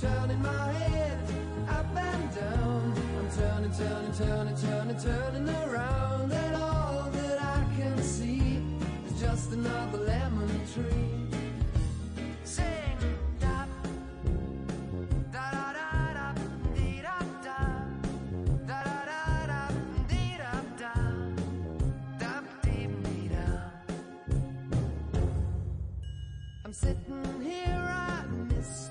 Turning my head up and down. I'm turning, turning, turning, turning, turning around, and all that I can see is just another lemon tree. Sing, da, da da da dee da da, da da da da, dee da da, da dee da. I'm sitting here, I miss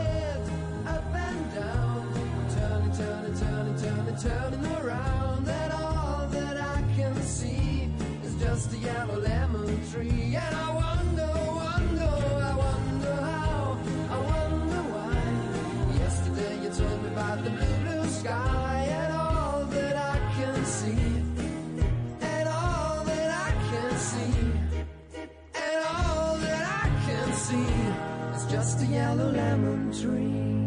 turning, around, and all that I can see is just a yellow lemon tree. And I wonder, wonder, I wonder how, I wonder why. Yesterday you told me about the blue, blue sky, and all that I can see, and all that I can see, and all that I can see is just a yellow lemon tree.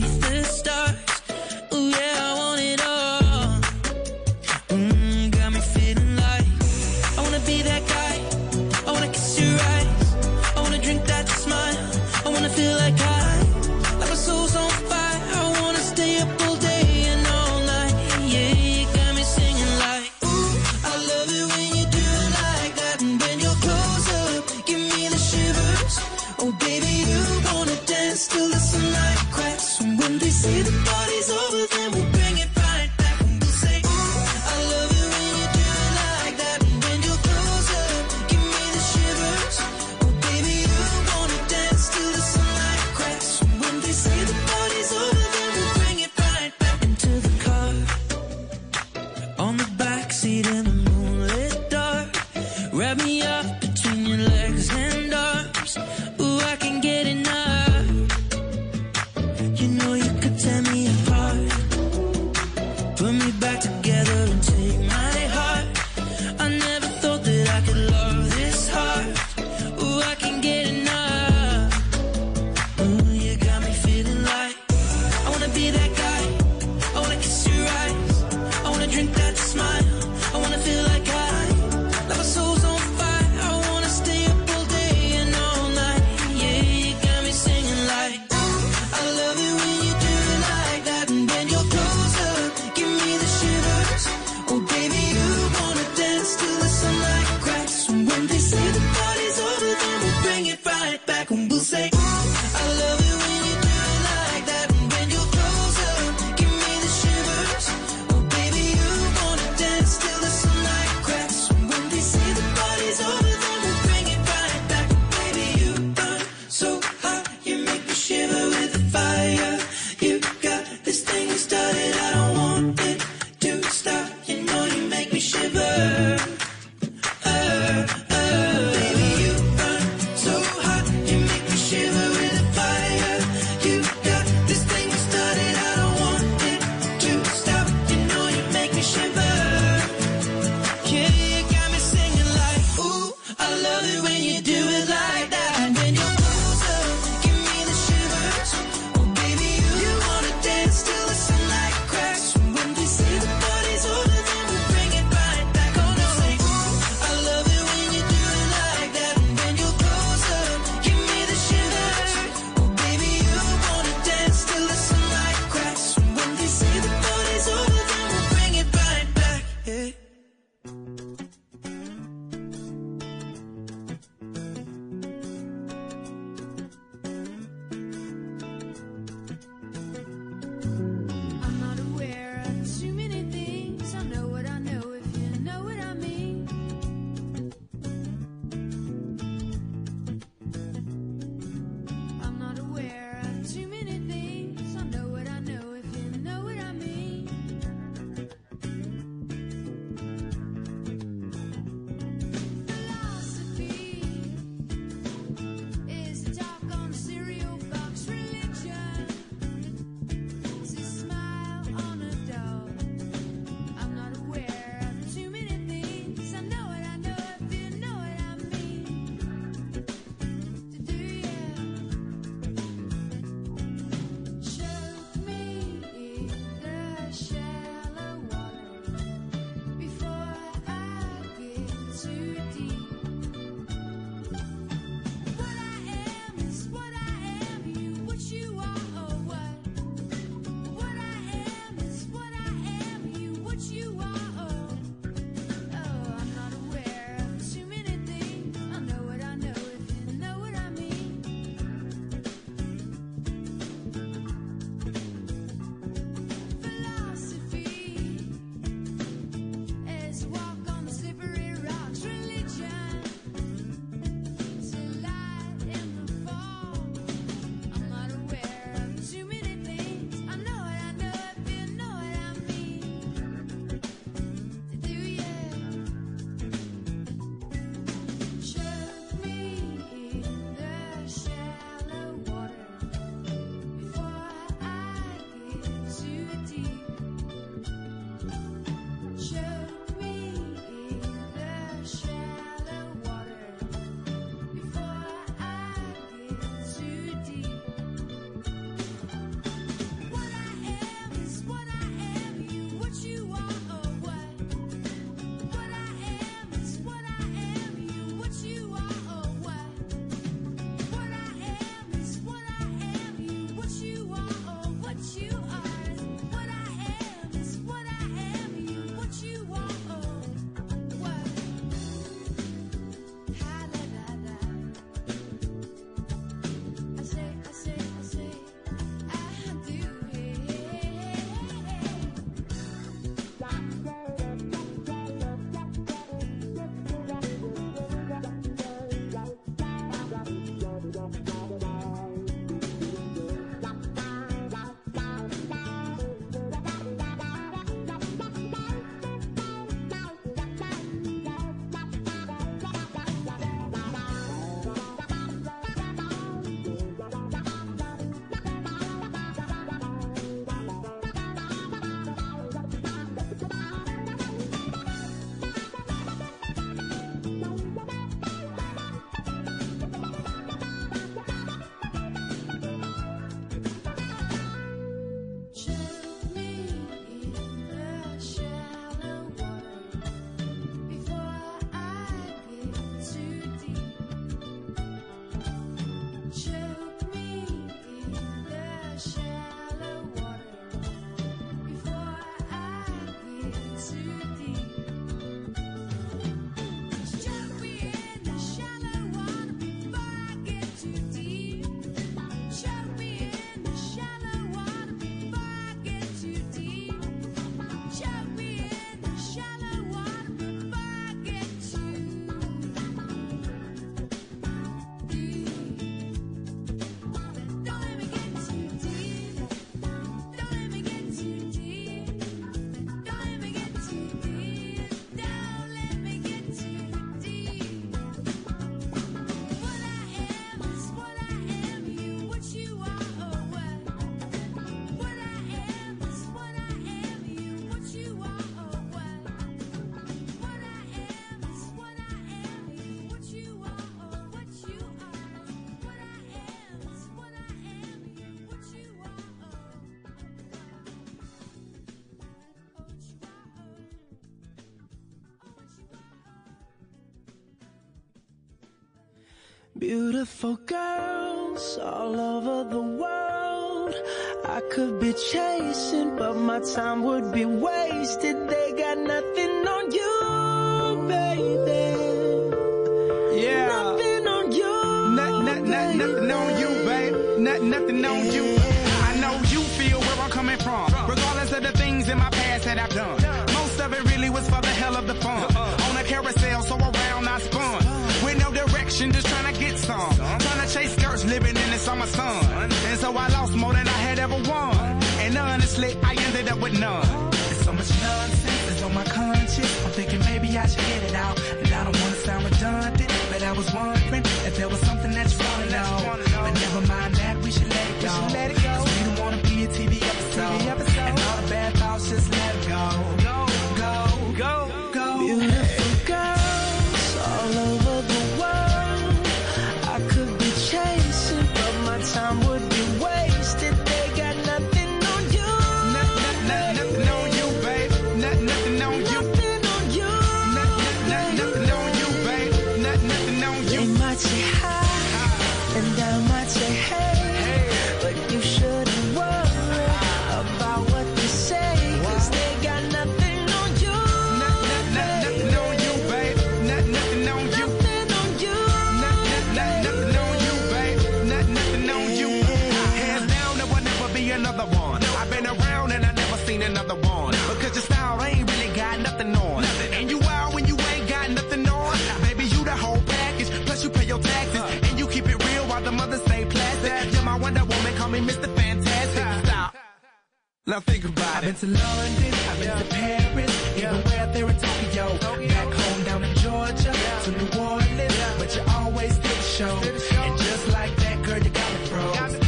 Underneath the see. beautiful girls all over the world. I could be chasing, but my time would be wasted. They got nothing on you, baby. Yeah. Nothing on you. Not, nothing on you, babe. Nothing on you. I know you feel where I'm coming from, regardless of the things in my past that I've done. son. Now think about I've it. I've been to London, I've been yeah. to Paris, yeah. even where there in Tokyo. Tokyo. Back home down in Georgia, yeah. to New Orleans, but you always did the show. Did the show. And just like that, girl, you got me froze.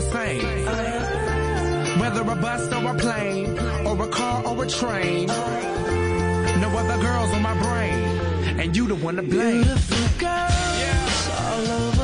the same. Whether a bus or a plane, or a car or a train. No other girls on my brain, and you the one to blame. Beautiful girls yeah. all over.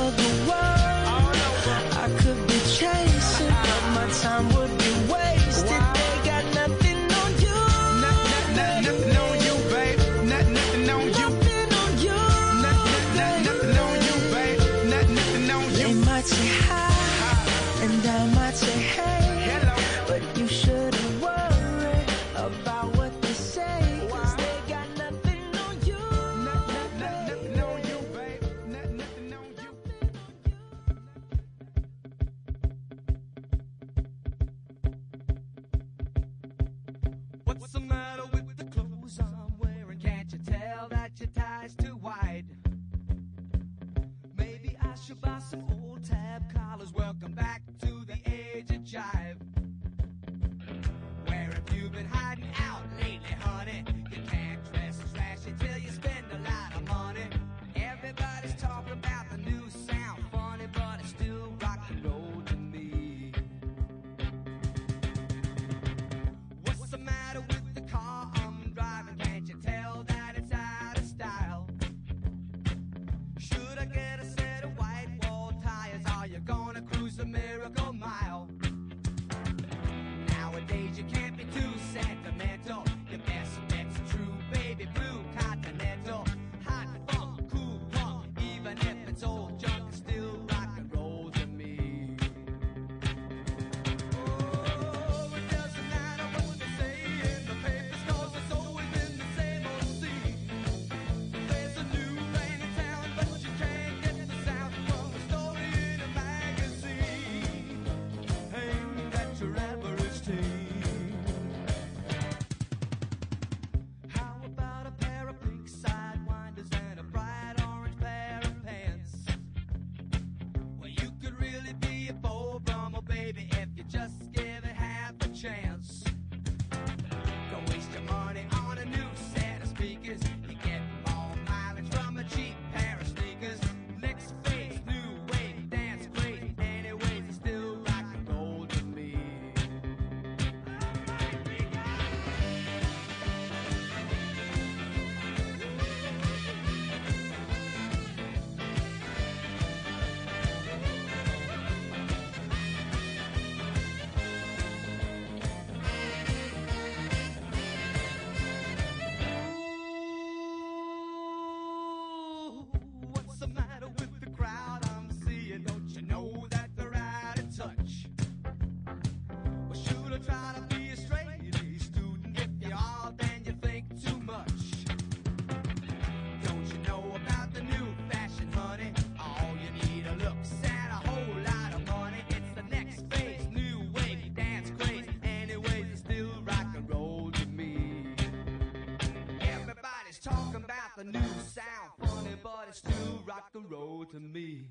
And roll to me.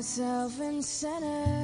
myself in center.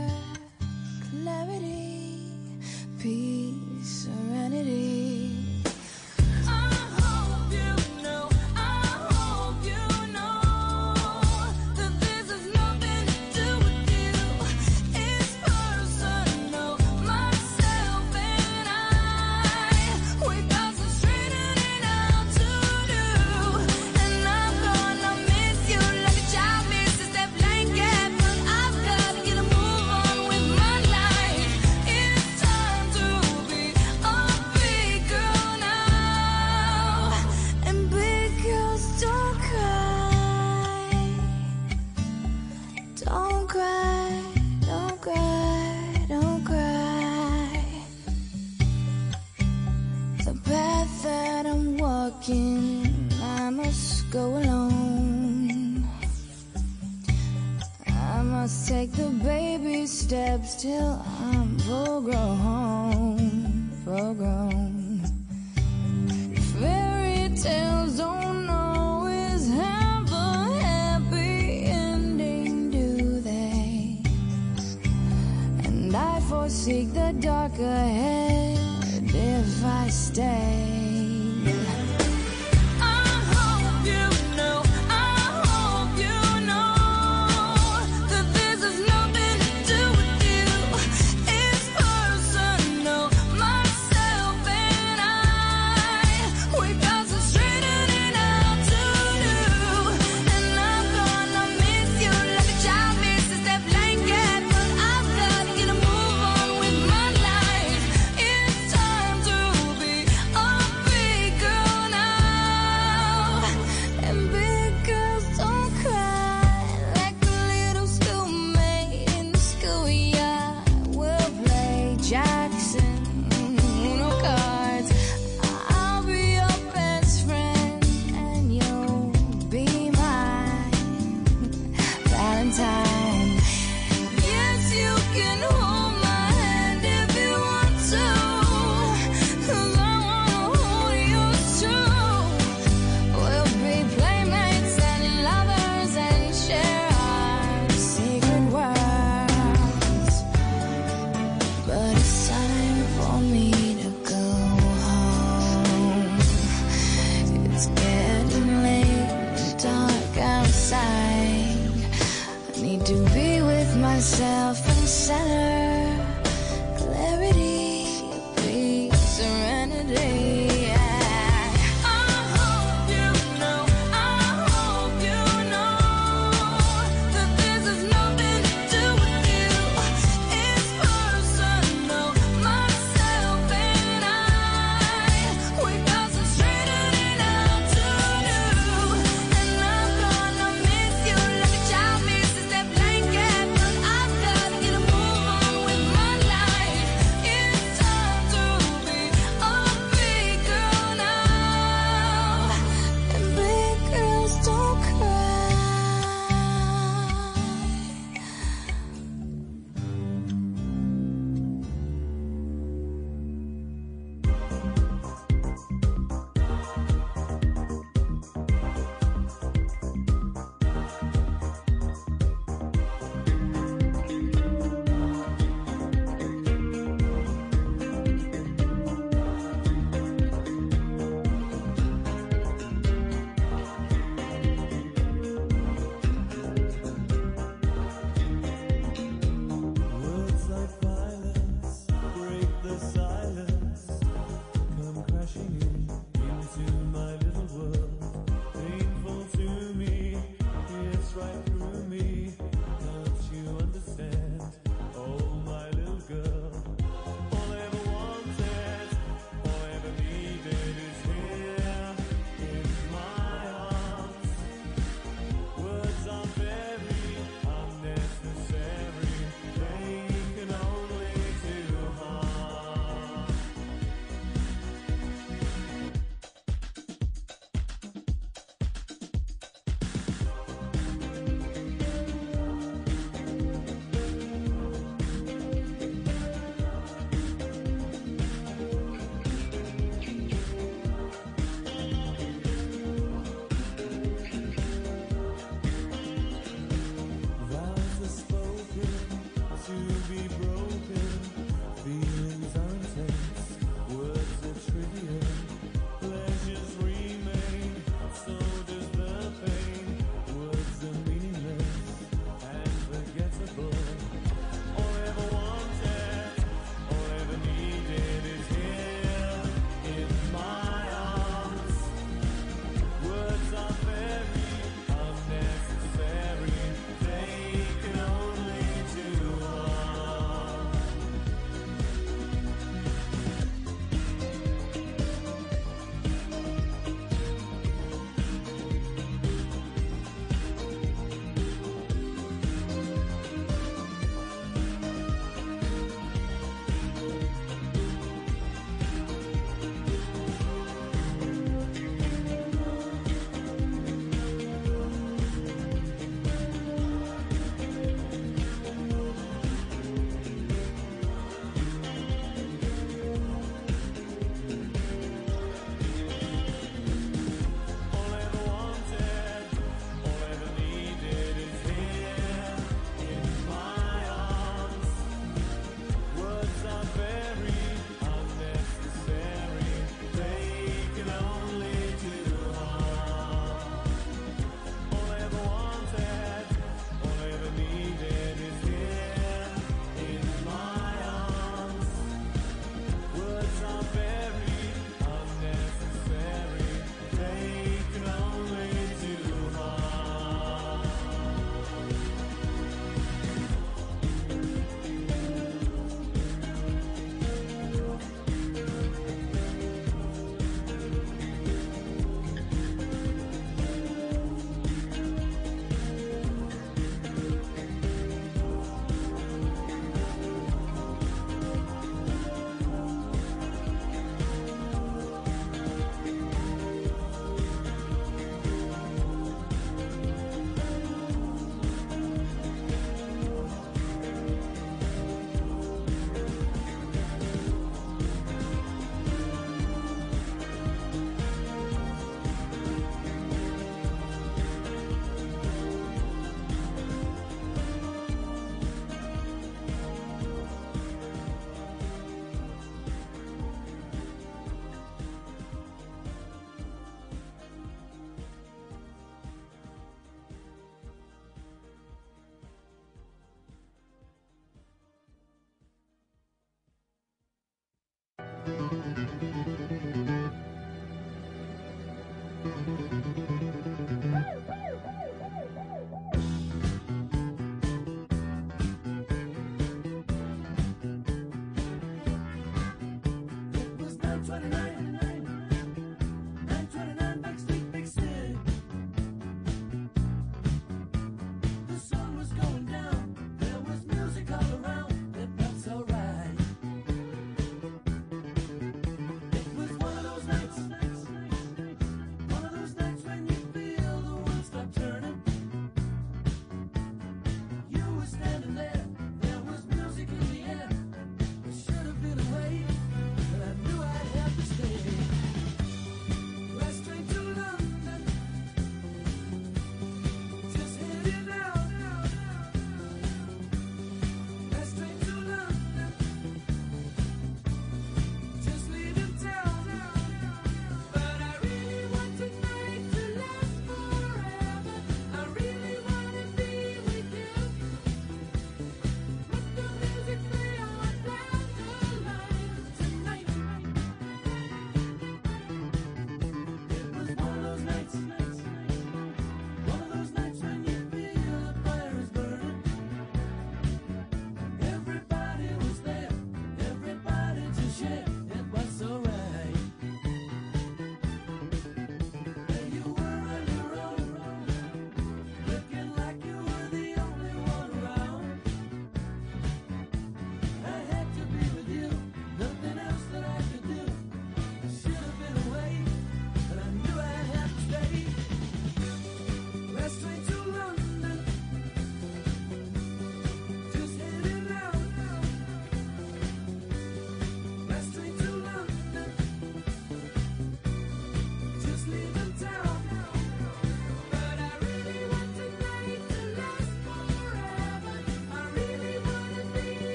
forsake the dark ahead if I stay.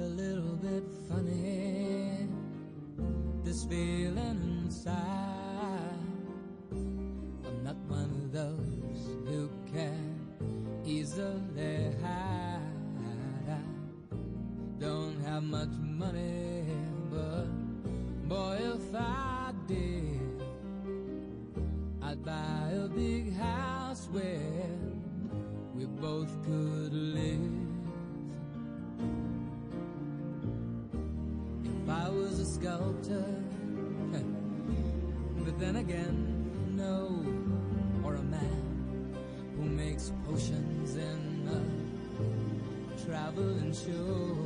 a little Then again, no, or a man who makes potions in a traveling show.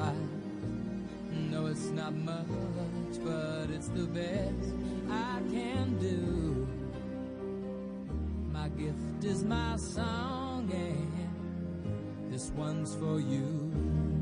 I know it's not much, but it's the best I can do. My gift is my song, and this one's for you.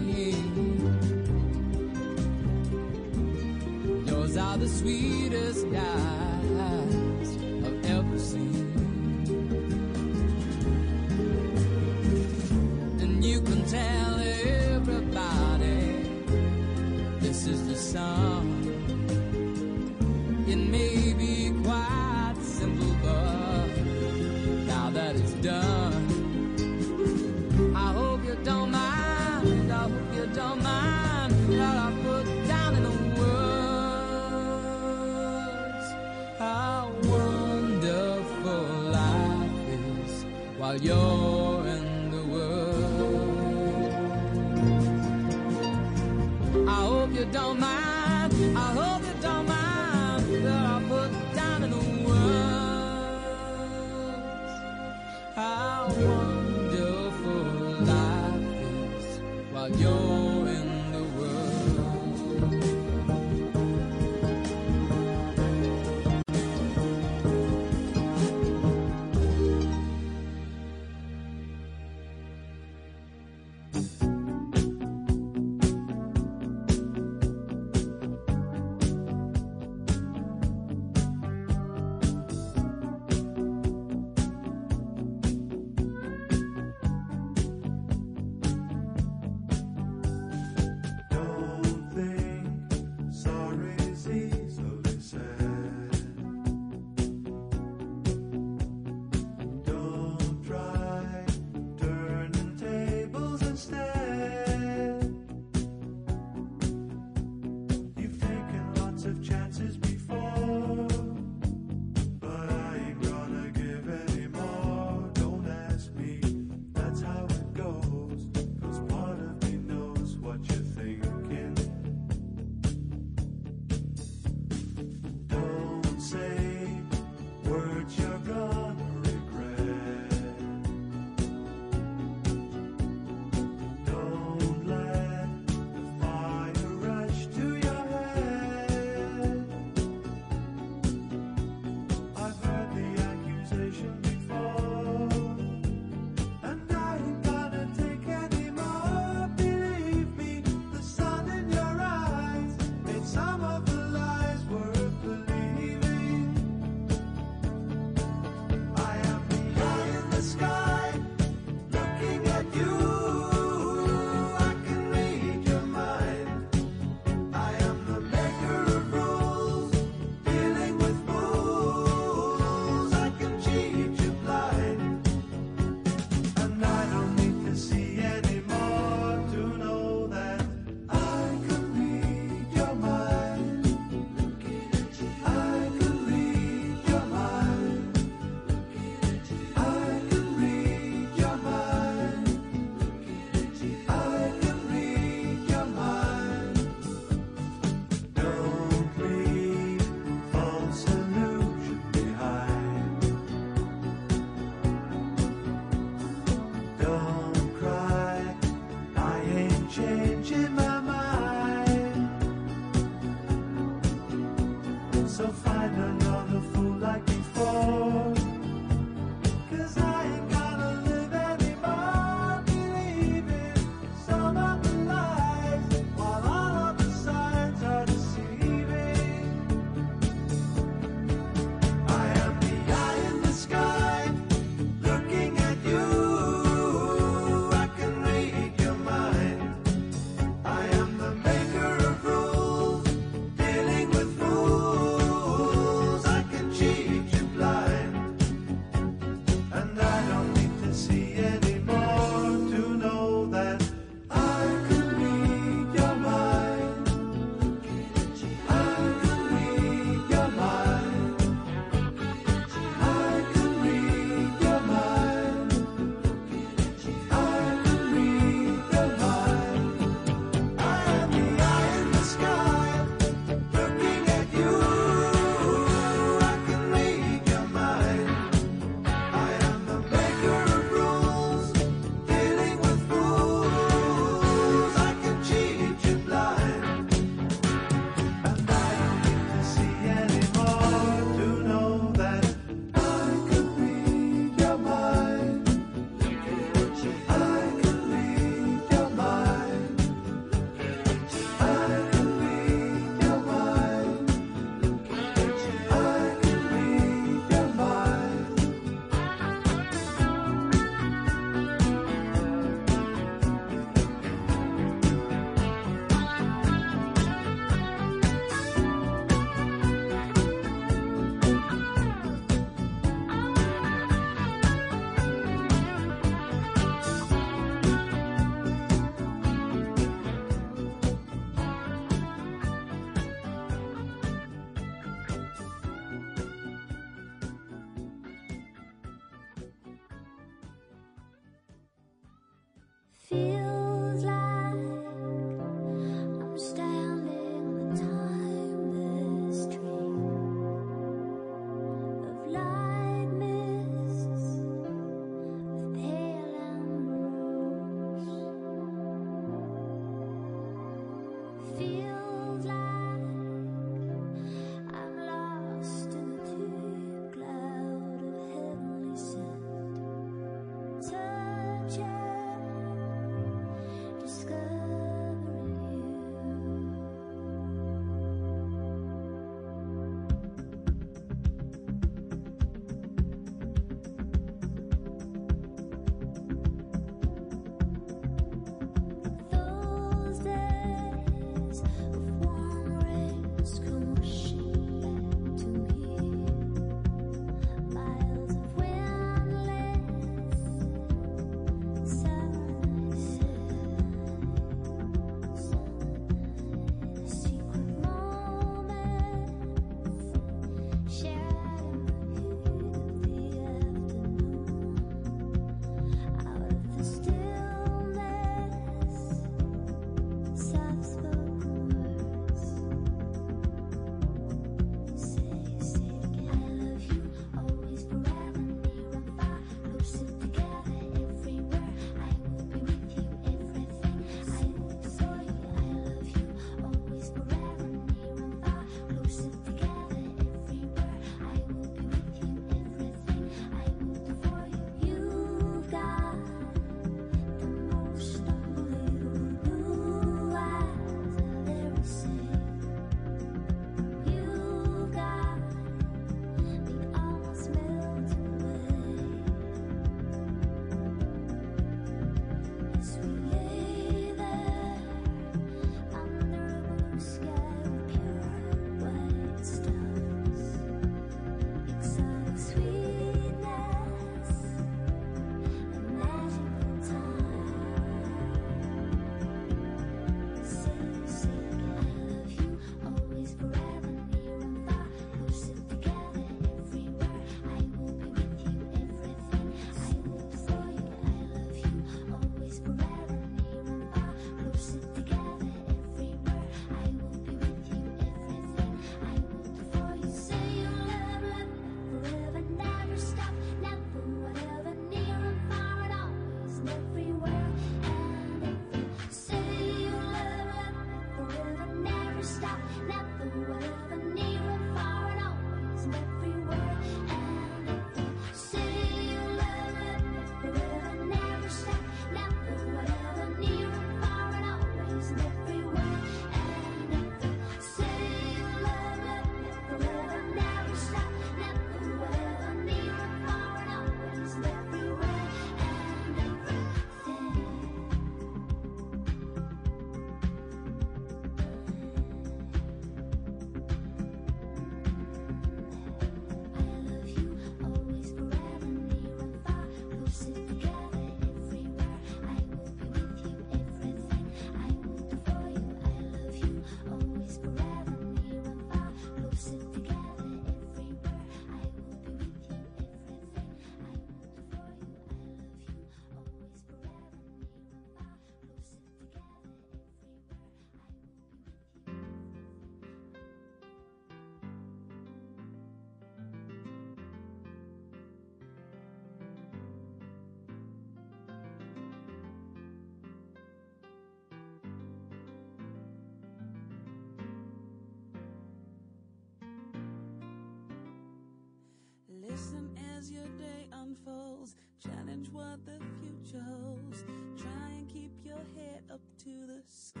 as your day unfolds. Challenge what the future holds. Try and keep your head up to the sky.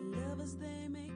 Lovers, they may